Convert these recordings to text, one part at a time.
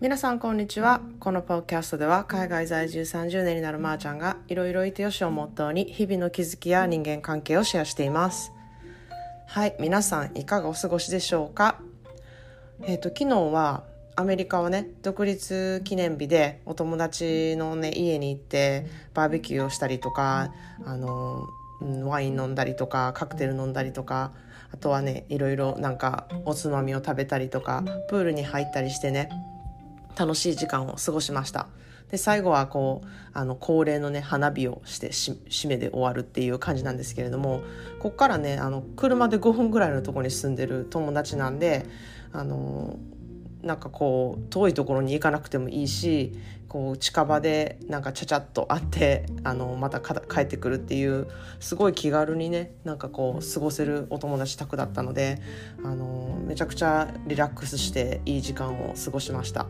皆さんこんにちは。このポッキャストでは海外在住30年になるまーちゃんがいろいろいてよしをモットーに日々の気づきや人間関係をシェアしています。はい皆さんいかがお過ごしでしょうか？えっ、ー、と昨日はアメリカはね独立記念日でお友達のね家に行ってバーベキューをしたりとかあのワイン飲んだりとかカクテル飲んだりとかあとはねいろいろなんかおつまみを食べたりとかプールに入ったりしてね楽しい時間を過ごしましたで最後はこうあの恒例のね花火をして締めで終わるっていう感じなんですけれどもここからねあの車で5分ぐらいのとこに住んでる友達なんであのなんかこう遠いところに行かなくてもいいしこう近場でなんかちゃちゃっと会ってあのまた帰ってくるっていうすごい気軽にねなんかこう過ごせるお友達宅だったのであのめちゃくちゃリラックスしていい時間を過ごしました。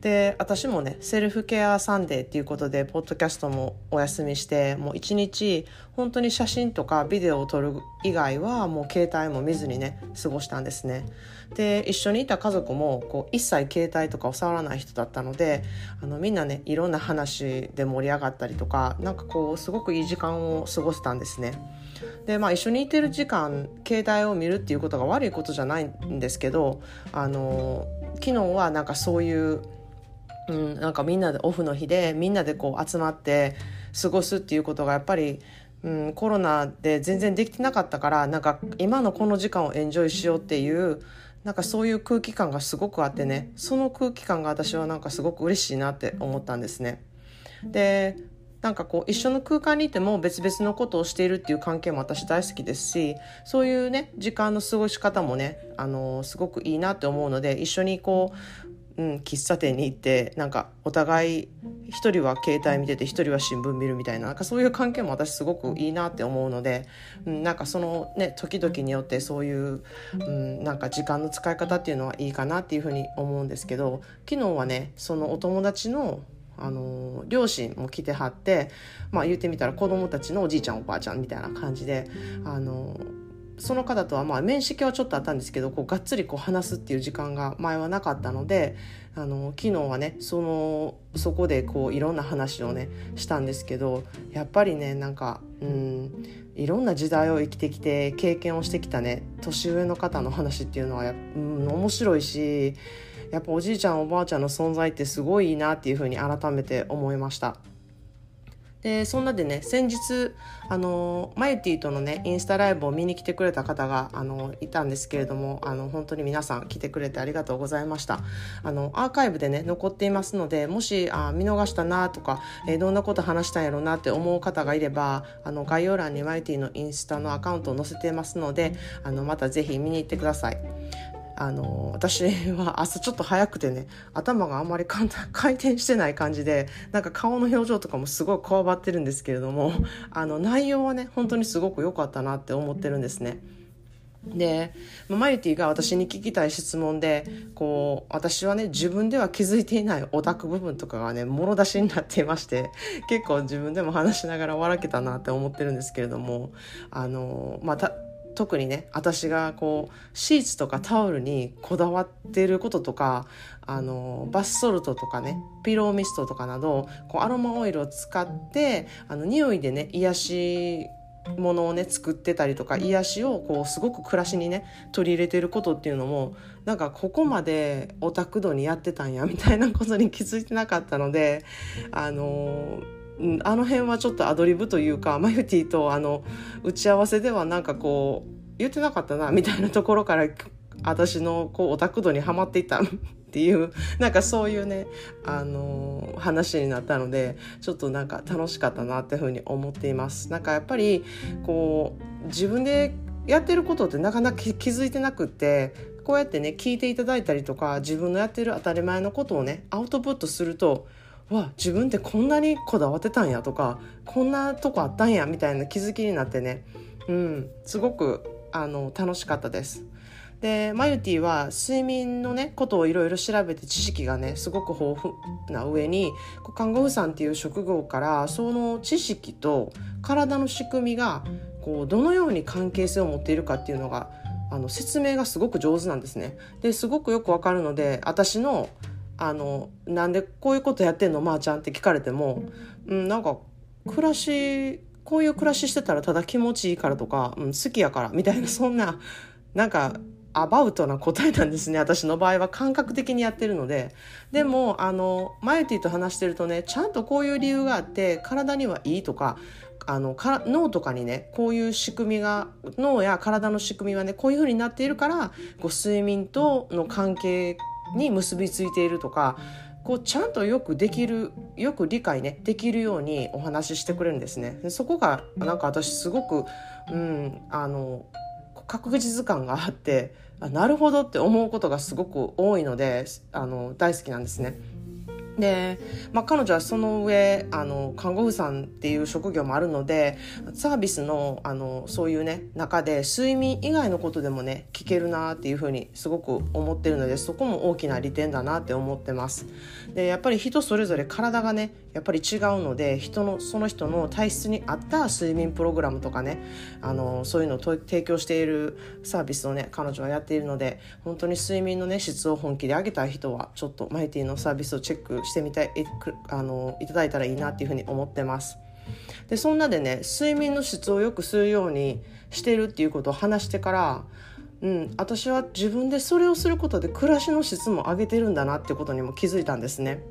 で私もね Self-care Sunday っていうことでポッドキャストもお休みしてもう一日本当に写真とかビデオを撮る以外はもう携帯も見ずにね過ごしたんですね。で一緒にいた家族もこう一切携帯とかを触らない人だったのであのみんなねいろんな話で盛り上がったりとかなんかこうすごくいい時間を過ごせたんですね。でまあ一緒にいてる時間携帯を見るっていうことが悪いことじゃないんですけどあの昨日はなんかそういううん、なんかみんなでオフの日でみんなでこう集まって過ごすっていうことがやっぱり、うん、コロナで全然できてなかったからなんか今のこの時間をエンジョイしようっていうなんかそういう空気感がすごくあってねその空気感が私はなんかすごく嬉しいなって思ったんですね。でなんかこう一緒の空間にいても別々のことをしているっていう関係も私大好きですしそういうね時間の過ごし方もねあのすごくいいなって思うので一緒にこううん、喫茶店に行ってなんかお互い一人は携帯見てて一人は新聞見るみたいななんかそういう関係も私すごくいいなって思うので、うん、なんかそのね時々によってそういう、うん、なんか時間の使い方っていうのはいいかなっていうふうに思うんですけど昨日はねそのお友達のあの両親も来てはって、まあ、言ってみたら子供たちのおじいちゃんおばあちゃんみたいな感じであのその方とはまあ面識はちょっとあったんですけどこうがっつりこう話すっていう時間が前はなかったのであの昨日はねそのそこでこういろんな話をねしたんですけどやっぱりねなんかうんいろんな時代を生きてきて経験をしてきたね年上の方の話っていうのはや、うん、面白いしやっぱおじいちゃんおばあちゃんの存在ってすごいいいなっていうふうに改めて思いました。でそんなでね先日あのマユティとのねインスタライブを見に来てくれた方があのいたんですけれどもあの本当に皆さん来てくれてありがとうございました。あのアーカイブでね残っていますのでもしあ見逃したなとか、えー、どんなこと話したんやろうなって思う方がいればあの概要欄にマユティのインスタのアカウントを載せてますのであのまたぜひ見に行ってください。あの私は 朝ちょっと早くてね頭があんまり 回転してない感じでなんか顔の表情とかもすごいこわばってるんですけれども あの内容はね本当にすごく良かったなって思ってるんですね。でマユティが私に聞きたい質問でこう私はね自分では気づいていないオタク部分とかがねもろ出しになっていまして結構自分でも話しながら笑けたなって思ってるんですけれどもあのまあ特にね私がこうシーツとかタオルにこだわってることとかあのバスソルトとかねピローミストとかなどこうアロマオイルを使ってあの匂いでね癒しものをね作ってたりとか癒しをこうすごく暮らしにね取り入れてることっていうのもなんかここまでオタク度にやってたんやみたいなことに気づいてなかったのであのーうん、あの辺はちょっとアドリブというかマユティとあの打ち合わせではなんかこう言ってなかったなみたいなところから私のこうオタク度にはまっていたっていうなんかそういうね、あのー、話になったのでちょっとなんか楽しかったなっていうふうに思っています。なんかやっぱりこう自分でやってることってなかなか気づいてなくってこうやってね聞いていただいたりとか自分のやってる当たり前のことをねアウトプットするとわ自分ってこんなにこだわってたんやとかこんなとこあったんやみたいな気づきになってねうんすごくあの楽しかったです。でマユティは睡眠のねことをいろいろ調べて知識がねすごく豊富な上に看護婦さんっていう職業からその知識と体の仕組みがこうどのように関係性を持っているかっていうのがあの説明がすごく上手なんですね。ですごくよくわかるので私のあのなんでこういうことやってんのまー、あ、ちゃんって聞かれても、うん、なんか暮らしこういう暮らししてたらただ気持ちいいからとか、うん、好きやからみたいなそんななんかアバウトな答えなんですね私の場合は感覚的にやってるので。でもあのマユティと話してるとねちゃんとこういう理由があって体にはいいとかあのか脳とかにねこういう仕組みが脳や体の仕組みはねこういう風になっているからこう睡眠との関係に結びついているとかこうちゃんとよくできるよく理解ねできるようにお話ししてくれるんですね。そこがなんか私すごく、うん、あの確実感があってあなるほどって思うことがすごく多いのであの大好きなんですね。で、まあ、彼女はその上あの看護婦さんっていう職業もあるのでサービスのあのそういうね中で睡眠以外のことでもね聞けるなっていうふうにすごく思ってるのでそこも大きな利点だなって思ってます。でやっぱり人それぞれ体がねやっぱり違うので人のその人の体質に合った睡眠プログラムとかねあのそういうのを提供しているサービスをね彼女はやっているので本当に睡眠のね質を本気で上げたい人はちょっとマイティのサービスをチェックしてみたいあのいただいたらいいなっていうふうに思ってます。でそんなでね睡眠の質を良くするようにしてるっていうことを話してからうん、私は自分でそれをすることで暮らしの質も上げてるんだなってことにも気づいたんですね。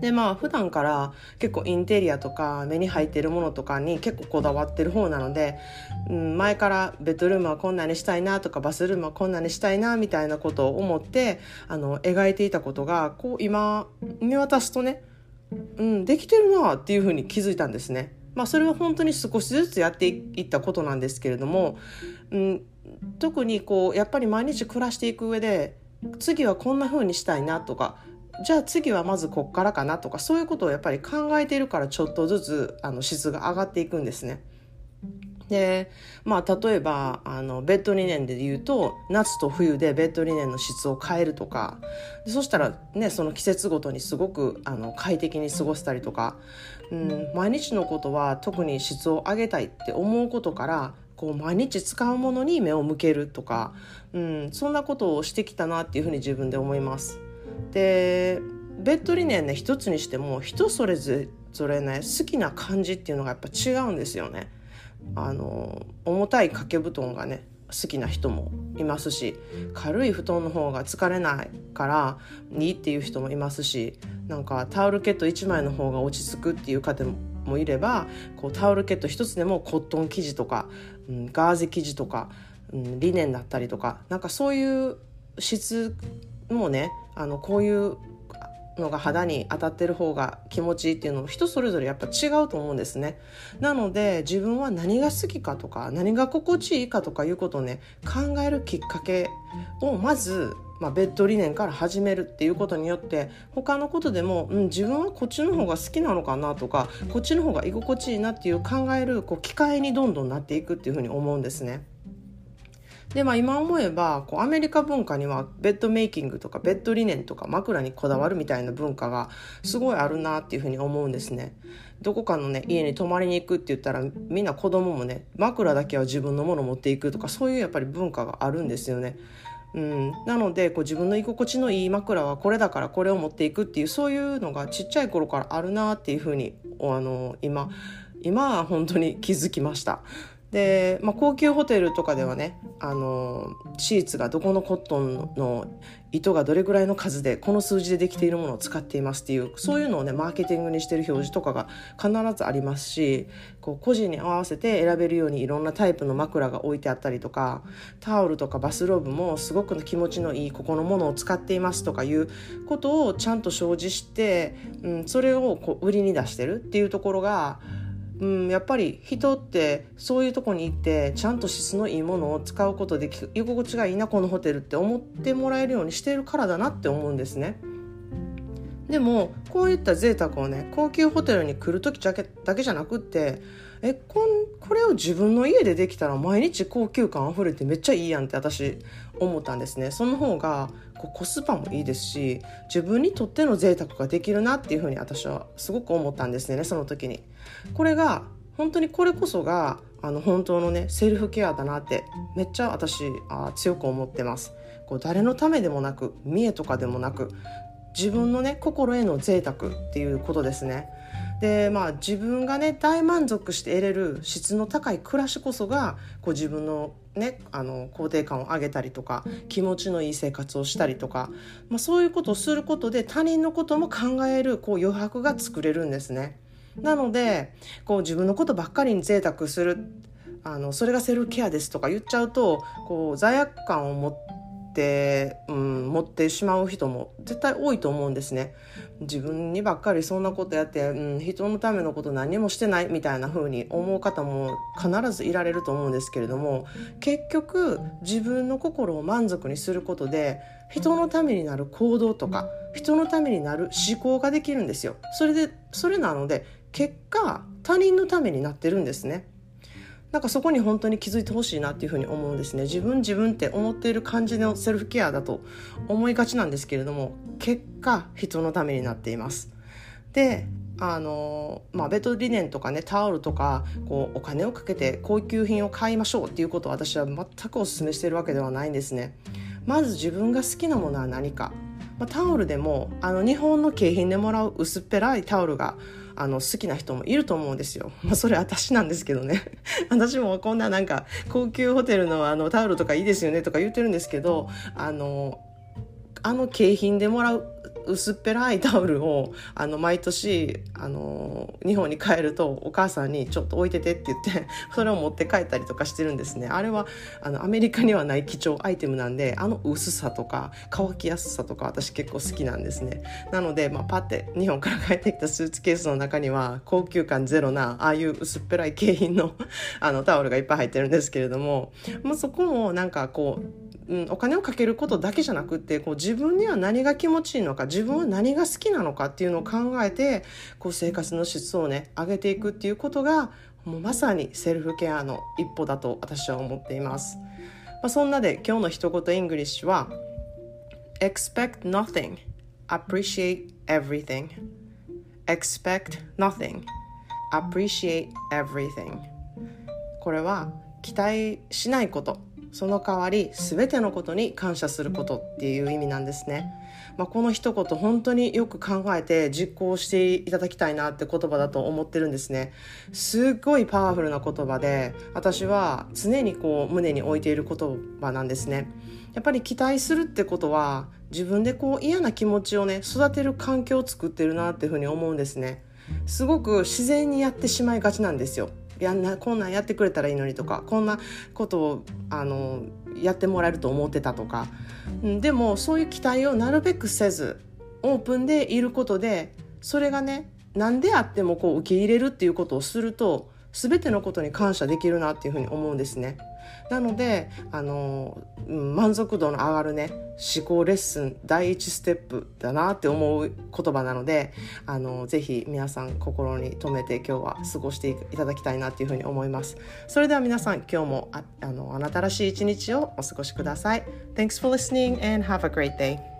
でまあ普段から結構インテリアとか目に入ってるものとかに結構こだわってる方なので、うん、前からベッドルームはこんなにしたいなとかバスルームはこんなにしたいなみたいなことを思ってあの描いていたことがこう今見渡すとね、うん、できてるなっていうふうに気づいたんですね。まあ、それは本当に少しずつやっていったことなんですけれども、うん、特にこうやっぱり毎日暮らしていく上で次はこんな風にしたいなとかじゃあ次はまずこっからかなとかそういうことをやっぱり考えているからちょっとずつあの質が上がっていくんですね。でまあ例えばあのベッドリネンで言うと夏と冬でベッドリネンの質を変えるとかそしたらねその季節ごとにすごくあの快適に過ごせたりとか、うん、毎日のことは特に質を上げたいって思うことからこう毎日使うものに目を向けるとか、うん、そんなことをしてきたなっていうふうに自分で思います。でベッドリネンね一つにしても人それぞれね好きな感じっていうのがやっぱ違うんですよね。あの重たい掛け布団がね好きな人もいますし軽い布団の方が疲れないからいいっていう人もいますしなんかタオルケット1枚の方が落ち着くっていう方もいればこうタオルケット1つでもコットン生地とか、うん、ガーゼ生地とか、うん、リネンだったりとかなんかそういう質もねあのこういうのが肌に当たってる方が気持ちいいっていうのも人それぞれやっぱ違うと思うんですね。なので自分は何が好きかとか何が心地いいかとかいうことをね考えるきっかけをまず、まあ、ベッド理念から始めるっていうことによって他のことでも、うん、自分はこっちの方が好きなのかなとかこっちの方が居心地いいなっていう考えるこう機会にどんどんなっていくっていうふうに思うんですね。で、まあ今思えば、こうアメリカ文化にはベッドメイキングとかベッドリネンとか枕にこだわるみたいな文化がすごいあるなっていうふうに思うんですね。どこかのね、家に泊まりに行くって言ったらみんな子供もね、枕だけは自分のものを持っていくとかそういうやっぱり文化があるんですよね。うん、なのでこう自分の居心地のいい枕はこれだからこれを持っていくっていうそういうのがちっちゃい頃からあるなっていうふうにあの今今は本当に気づきました。で、まあ、高級ホテルとかではねあのシーツがどこのコットンの糸がどれぐらいの数でこの数字でできているものを使っていますっていうそういうのをねマーケティングにしてる表示とかが必ずありますしこう個人に合わせて選べるようにいろんなタイプの枕が置いてあったりとかタオルとかバスローブもすごく気持ちのいいここのものを使っていますとかいうことをちゃんと表示して、うん、それをこう売りに出してるっていうところがうん、やっぱり人ってそういうとこに行ってちゃんと質のいいものを使うことで居心地がいいなこのホテルって思ってもらえるようにしているからだなって思うんですね。でもこういった贅沢をね高級ホテルに来る時だけだけじゃなくってえこんこれを自分の家でできたら毎日高級感あふれてめっちゃいいやんって私思ったんですねその方がこうコスパもいいですし自分にとっての贅沢ができるなっていうふうに私はすごく思ったんですねその時に。これが本当にこれこそがあの本当のねセルフケアだなってめっちゃ私あ強く思ってますこう誰のためでもなく見栄とかでもなく自分のね心への贅沢っていうことですね。でまあ自分がね大満足して得れる質の高い暮らしこそがこう自分のねあの肯定感を上げたりとか気持ちのいい生活をしたりとか、まあ、そういうことをすることで他人のことも考えるこう余白が作れるんですね。なのでこう自分のことばっかりに贅沢するあのそれがセルフケアですとか言っちゃうとこう罪悪感を持って、うん、持ってしまう人も絶対多いと思うんですね。自分にばっかりそんなことやって、うん、人のためのこと何もしてないみたいな風に思う方も必ずいられると思うんですけれども結局自分の心を満足にすることで人のためになる行動とか人のためになる思考ができるんですよ。それでそれなので結果他人のためになってるんですね。なんかそこに本当に気づいてほしいなっていうふうに思うんですね。自分自分って思っている感じのセルフケアだと思いがちなんですけれども結果人のためになっています。であのまあ、ベッドリネンとかねタオルとかこうお金をかけて高級品を買いましょうっていうことを私は全くお勧めしているわけではないんですね。まず自分が好きなものは何か、まあ、タオルでもあの日本の景品でもらう薄っぺらいタオルがあの好きな人もいると思うんですよ。まあ、それ私なんですけどね。私もこんななんか高級ホテルのあのタオルとかいいですよねとか言ってるんですけど、あの、あの景品でもらう薄っぺらいタオルをあの毎年あの日本に帰るとお母さんにちょっと置いててって言って それを持って帰ったりとかしてるんですね。あれはあのアメリカにはない貴重アイテムなんであの薄さとか乾きやすさとか私結構好きなんですね。なので、まあ、パッて日本から帰ってきたスーツケースの中には高級感ゼロなああいう薄っぺらい景品のあのタオルがいっぱい入ってるんですけれども、まあ、そこもなんかこううん、お金をかけることだけじゃなくってこう自分には何が気持ちいいのか自分は何が好きなのかっていうのを考えてこう生活の質をね上げていくっていうことがもうまさにセルフケアの一歩だと私は思っています。まあ、そんなで今日の一言 English は Expect nothing appreciate everything. Expect nothing appreciate everything. これは期待しないこと。その代わり全てのことに感謝することっていう意味なんですね。まあ、この一言本当によく考えて実行していただきたいなって言葉だと思ってるんですね。すっごいパワフルな言葉で私は常にこう胸に置いている言葉なんですね。やっぱり期待するってことは自分でこう嫌な気持ちをね育てる環境を作ってるなっていうふうに思うんですね。すごく自然にやってしまいがちなんですよ。やんなこんなんやってくれたらいいのにとかこんなことをあのやってもらえると思ってたとか。でもそういう期待をなるべくせずオープンでいることでそれがね何であってもこう受け入れるっていうことをすると全てのことに感謝できるなっていうふうに思うんですね。なのであの満足度の上がるね思考レッスン第一ステップだなって思う言葉なのであのぜひ皆さん心に留めて今日は過ごしていただきたいなっていうふうに思います。それでは皆さん今日もああのあなたらしい一日をお過ごしください。Thanks for listening and have a great day.